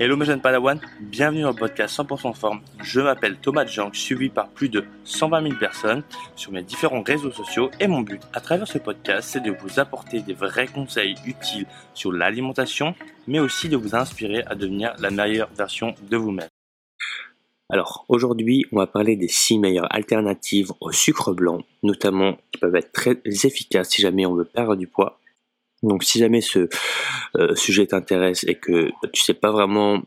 Hello mes jeunes Padawan, bienvenue dans le podcast 100% forme. Je m'appelle Thomas Jean, suivi par plus de 120 000 personnes sur mes différents réseaux sociaux et mon but à travers ce podcast c'est de vous apporter des vrais conseils utiles sur l'alimentation mais aussi de vous inspirer à devenir la meilleure version de vous-même. Alors aujourd'hui on va parler des 6 meilleures alternatives au sucre blanc, notamment qui peuvent être très efficaces si jamais on veut perdre du poids donc si jamais ce euh, sujet t'intéresse et que tu sais pas vraiment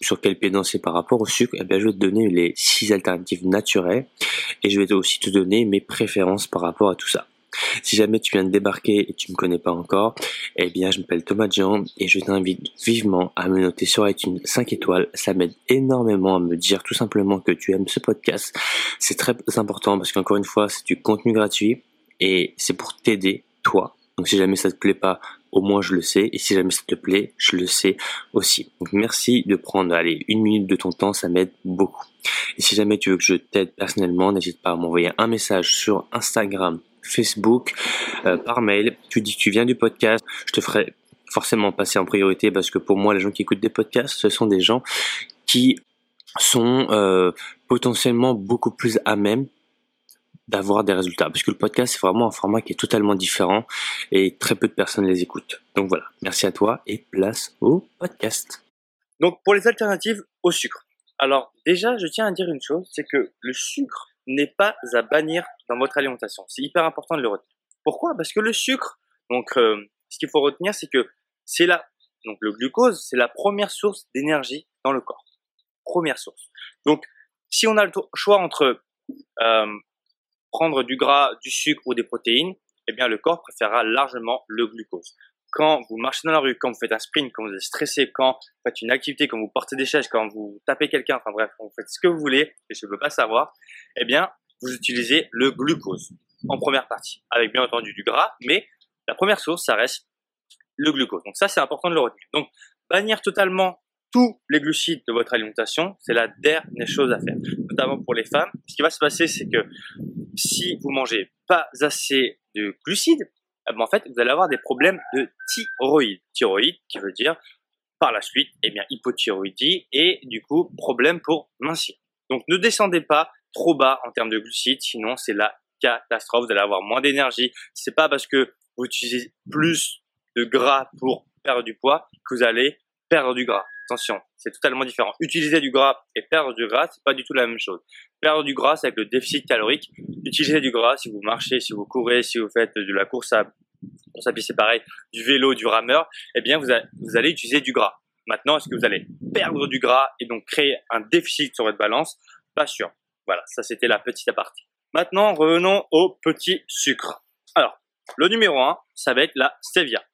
sur quel pied danser par rapport au sucre, eh bien je vais te donner les six alternatives naturelles et je vais aussi te donner mes préférences par rapport à tout ça. Si jamais tu viens de débarquer et tu me connais pas encore, eh bien je m'appelle Thomas Jean et je t'invite vivement à me noter sur iTunes 5 étoiles. Ça m'aide énormément à me dire tout simplement que tu aimes ce podcast. C'est très important parce qu'encore une fois, c'est du contenu gratuit et c'est pour t'aider, toi, donc si jamais ça te plaît pas, au moins je le sais. Et si jamais ça te plaît, je le sais aussi. Donc merci de prendre allez, une minute de ton temps, ça m'aide beaucoup. Et si jamais tu veux que je t'aide personnellement, n'hésite pas à m'envoyer un message sur Instagram, Facebook, euh, par mail. Tu dis que tu viens du podcast, je te ferai forcément passer en priorité parce que pour moi, les gens qui écoutent des podcasts, ce sont des gens qui sont euh, potentiellement beaucoup plus à même d'avoir des résultats. Parce que le podcast, c'est vraiment un format qui est totalement différent et très peu de personnes les écoutent. Donc voilà, merci à toi et place au podcast. Donc pour les alternatives au sucre. Alors déjà, je tiens à dire une chose, c'est que le sucre n'est pas à bannir dans votre alimentation. C'est hyper important de le retenir. Pourquoi? Parce que le sucre, donc euh, ce qu'il faut retenir, c'est que c'est la, donc le glucose, c'est la première source d'énergie dans le corps. Première source. Donc si on a le choix entre euh, prendre du gras, du sucre ou des protéines, eh bien le corps préférera largement le glucose. Quand vous marchez dans la rue, quand vous faites un sprint, quand vous êtes stressé, quand vous faites une activité, quand vous portez des chaises, quand vous tapez quelqu'un, enfin bref, quand vous faites ce que vous voulez, et je ne veux pas savoir, eh bien vous utilisez le glucose en première partie, avec bien entendu du gras, mais la première source, ça reste le glucose. Donc ça, c'est important de le retenir. Donc bannir totalement tous les glucides de votre alimentation, c'est la dernière chose à faire, notamment pour les femmes. Ce qui va se passer, c'est que si vous mangez pas assez de glucides, eh ben, en fait, vous allez avoir des problèmes de thyroïde. Thyroïde qui veut dire par la suite, eh hypothyroïdie et du coup, problème pour mincir. Donc, ne descendez pas trop bas en termes de glucides, sinon c'est la catastrophe. Vous allez avoir moins d'énergie. C'est pas parce que vous utilisez plus de gras pour perdre du poids que vous allez perdre du gras. Attention, c'est totalement différent. Utiliser du gras et perdre du gras, c'est pas du tout la même chose. Perdre du gras, c'est avec le déficit calorique. Utiliser du gras, si vous marchez, si vous courez, si vous faites de la course à, course à pied, c'est pareil, du vélo, du rameur, eh bien, vous, allez utiliser du gras. Maintenant, est-ce que vous allez perdre du gras et donc créer un déficit sur votre balance? Pas sûr. Voilà, ça c'était la petite aparté. Maintenant, revenons au petit sucre. Alors, le numéro 1, ça va être la stevia.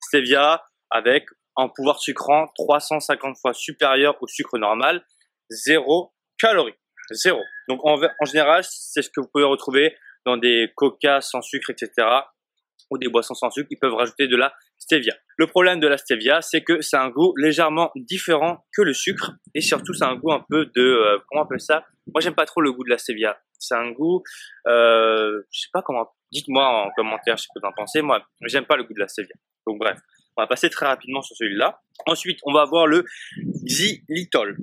Stevia avec en pouvoir sucrant 350 fois supérieur au sucre normal, zéro calories. Zéro. Donc en, général, c'est ce que vous pouvez retrouver dans des coca sans sucre, etc. ou des boissons sans sucre, ils peuvent rajouter de la stevia. Le problème de la stevia, c'est que c'est un goût légèrement différent que le sucre et surtout c'est un goût un peu de euh, comment on appelle ça? Moi j'aime pas trop le goût de la stevia. C'est un goût, euh, je sais pas comment. Dites-moi en commentaire que vous en pensez. Moi, j'aime pas le goût de la stevia. Donc bref, on va passer très rapidement sur celui-là. Ensuite, on va avoir le xylitol.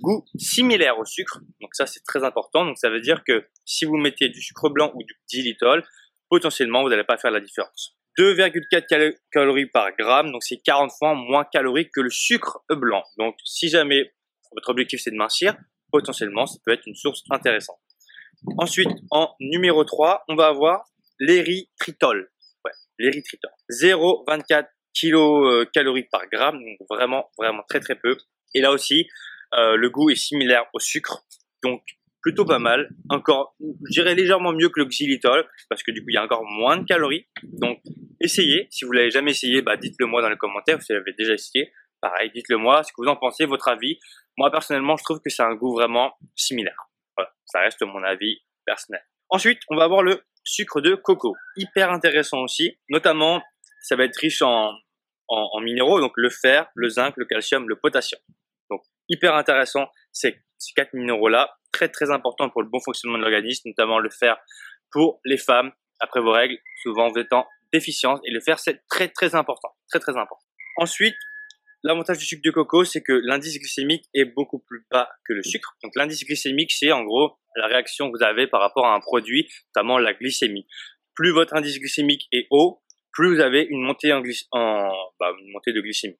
Goût similaire au sucre. Donc ça, c'est très important. Donc ça veut dire que si vous mettez du sucre blanc ou du xylitol, potentiellement, vous n'allez pas faire la différence. 2,4 calories par gramme, donc c'est 40 fois moins calorique que le sucre blanc. Donc si jamais votre objectif c'est de mincir, potentiellement ça peut être une source intéressante. Ensuite, en numéro 3, on va avoir l'érythritol. Ouais, l'érythritol. 0,24 kilocalories par gramme, donc vraiment, vraiment très très peu. Et là aussi, euh, le goût est similaire au sucre, donc plutôt pas mal. Encore, je dirais légèrement mieux que le xylitol, parce que du coup, il y a encore moins de calories. Donc, essayez. Si vous l'avez jamais essayé, bah, dites-le moi dans les commentaires. Si vous l'avez déjà essayé, pareil, dites-le moi. Ce que vous en pensez, votre avis? Moi, personnellement, je trouve que c'est un goût vraiment similaire. Voilà, ça reste mon avis personnel. Ensuite, on va avoir le sucre de coco. Hyper intéressant aussi, notamment ça va être riche en, en, minéraux, donc le fer, le zinc, le calcium, le potassium. Donc hyper intéressant ces, ces quatre minéraux-là, très très importants pour le bon fonctionnement de l'organisme, notamment le fer pour les femmes après vos règles, souvent vous êtes en déficience, et le fer c'est très très important, très très important. Ensuite, l'avantage du sucre de coco, c'est que l'indice glycémique est beaucoup plus bas que le sucre. Donc l'indice glycémique, c'est en gros la réaction que vous avez par rapport à un produit, notamment la glycémie. Plus votre indice glycémique est haut, plus vous avez une montée, en, bah, une montée de glycémie.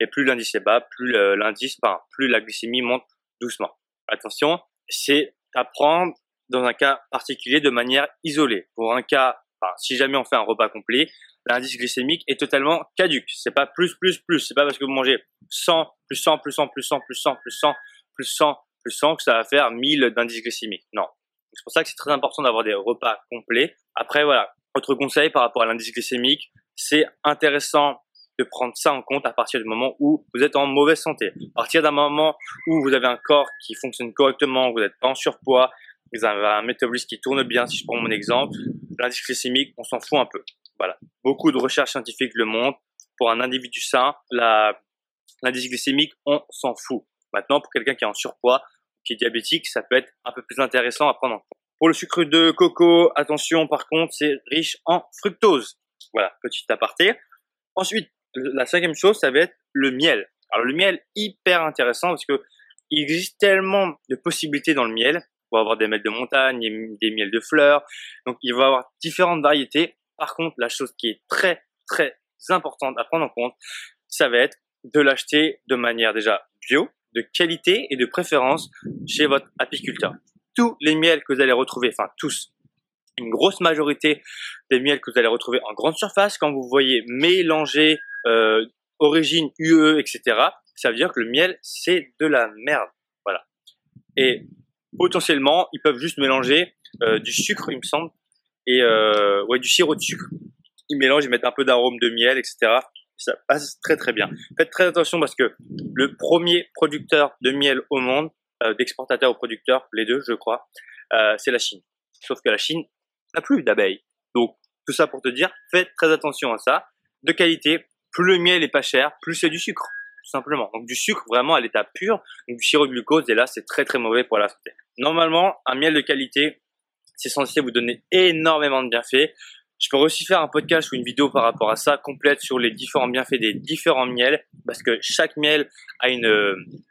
Et plus l'indice est bas, plus l'indice, enfin, plus la glycémie monte doucement. Attention, c'est à prendre dans un cas particulier de manière isolée. Pour un cas, si jamais on fait un repas complet, l'indice glycémique est totalement caduque. C'est pas plus, plus, plus. C'est pas parce que vous mangez 100, plus 100, plus 100, plus 100, plus 100, plus 100, plus 100, plus 100 que ça va faire 1000 d'indice glycémique. Non. C'est pour ça que c'est très important d'avoir des repas complets. Après, voilà. Autre conseil par rapport à l'indice glycémique, c'est intéressant de prendre ça en compte à partir du moment où vous êtes en mauvaise santé. À partir d'un moment où vous avez un corps qui fonctionne correctement, vous n'êtes pas en surpoids, vous avez un métabolisme qui tourne bien, si je prends mon exemple, l'indice glycémique, on s'en fout un peu. Voilà. Beaucoup de recherches scientifiques le montrent. Pour un individu sain, l'indice glycémique, on s'en fout. Maintenant, pour quelqu'un qui est en surpoids, qui est diabétique, ça peut être un peu plus intéressant à prendre en compte. Pour le sucre de coco, attention par contre, c'est riche en fructose. Voilà, petit aparté. Ensuite, la cinquième chose, ça va être le miel. Alors le miel, hyper intéressant parce que il existe tellement de possibilités dans le miel. On va avoir des miels de montagne, des miels de fleurs. Donc il va y avoir différentes variétés. Par contre, la chose qui est très très importante à prendre en compte, ça va être de l'acheter de manière déjà bio, de qualité et de préférence chez votre apiculteur. Tous les miels que vous allez retrouver, enfin tous, une grosse majorité des miels que vous allez retrouver en grande surface, quand vous voyez mélanger euh, origine UE, etc., ça veut dire que le miel, c'est de la merde. Voilà. Et potentiellement, ils peuvent juste mélanger euh, du sucre, il me semble, et euh, ouais, du sirop de sucre. Ils mélangent, ils mettent un peu d'arôme de miel, etc. Ça passe très très bien. Faites très attention parce que le premier producteur de miel au monde, d'exportateur au producteur, les deux, je crois, euh, c'est la Chine. Sauf que la Chine n'a plus d'abeilles. Donc, tout ça pour te dire, faites très attention à ça. De qualité, plus le miel est pas cher, plus c'est du sucre, tout simplement. Donc du sucre vraiment à l'état pur, du sirop de glucose, et là c'est très très mauvais pour la santé. Normalement, un miel de qualité, c'est censé vous donner énormément de bienfaits. Je peux aussi faire un podcast ou une vidéo par rapport à ça, complète sur les différents bienfaits des différents miels, parce que chaque miel a une,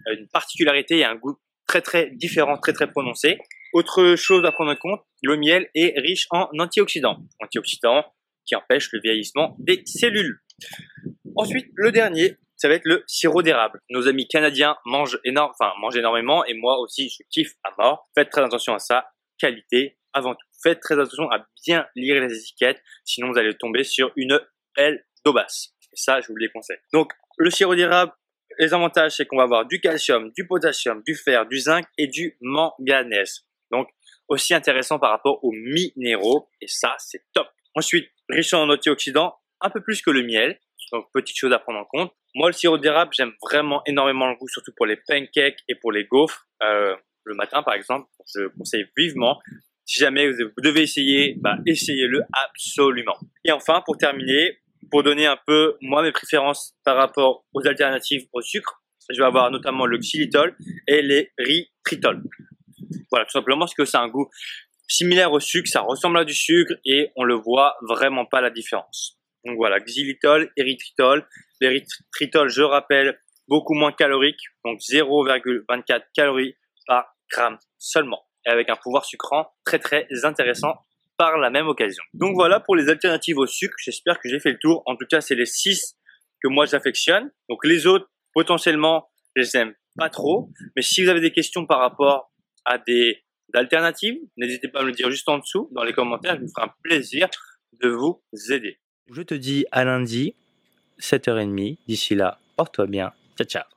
une particularité et un goût très très différent, très très prononcé. Autre chose à prendre en compte, le miel est riche en antioxydants. Antioxydants qui empêchent le vieillissement des cellules. Ensuite, le dernier, ça va être le sirop d'érable. Nos amis canadiens mangent, énorme, enfin, mangent énormément et moi aussi, je kiffe à mort. Faites très attention à ça. Qualité avant tout. Faites très attention à bien lire les étiquettes, sinon vous allez tomber sur une belle daubasse. Et ça, je vous le conseille. Donc, le sirop d'érable, les avantages, c'est qu'on va avoir du calcium, du potassium, du fer, du zinc et du manganèse. Donc, aussi intéressant par rapport aux minéraux. Et ça, c'est top. Ensuite, riche en antioxydants, un peu plus que le miel. Donc, petite chose à prendre en compte. Moi, le sirop d'érable, j'aime vraiment énormément le goût, surtout pour les pancakes et pour les gaufres. Euh, le matin, par exemple, je conseille vivement. Si jamais vous devez essayer, bah, essayez-le absolument. Et enfin, pour terminer, pour donner un peu, moi, mes préférences par rapport aux alternatives au sucre, je vais avoir notamment le xylitol et les ritritol. Voilà, tout simplement parce que c'est un goût similaire au sucre, ça ressemble à du sucre et on le voit vraiment pas la différence. Donc voilà, xylitol, érythritol. L'érythritol, je rappelle, beaucoup moins calorique, donc 0,24 calories par gramme seulement, et avec un pouvoir sucrant très très intéressant par la même occasion. Donc voilà pour les alternatives au sucre, j'espère que j'ai fait le tour. En tout cas, c'est les 6 que moi j'affectionne. Donc les autres, potentiellement, je les aime pas trop. Mais si vous avez des questions par rapport à des alternatives, n'hésitez pas à me le dire juste en dessous dans les commentaires, je me ferai un plaisir de vous aider. Je te dis à lundi, 7h30. D'ici là, porte-toi bien. Ciao, ciao.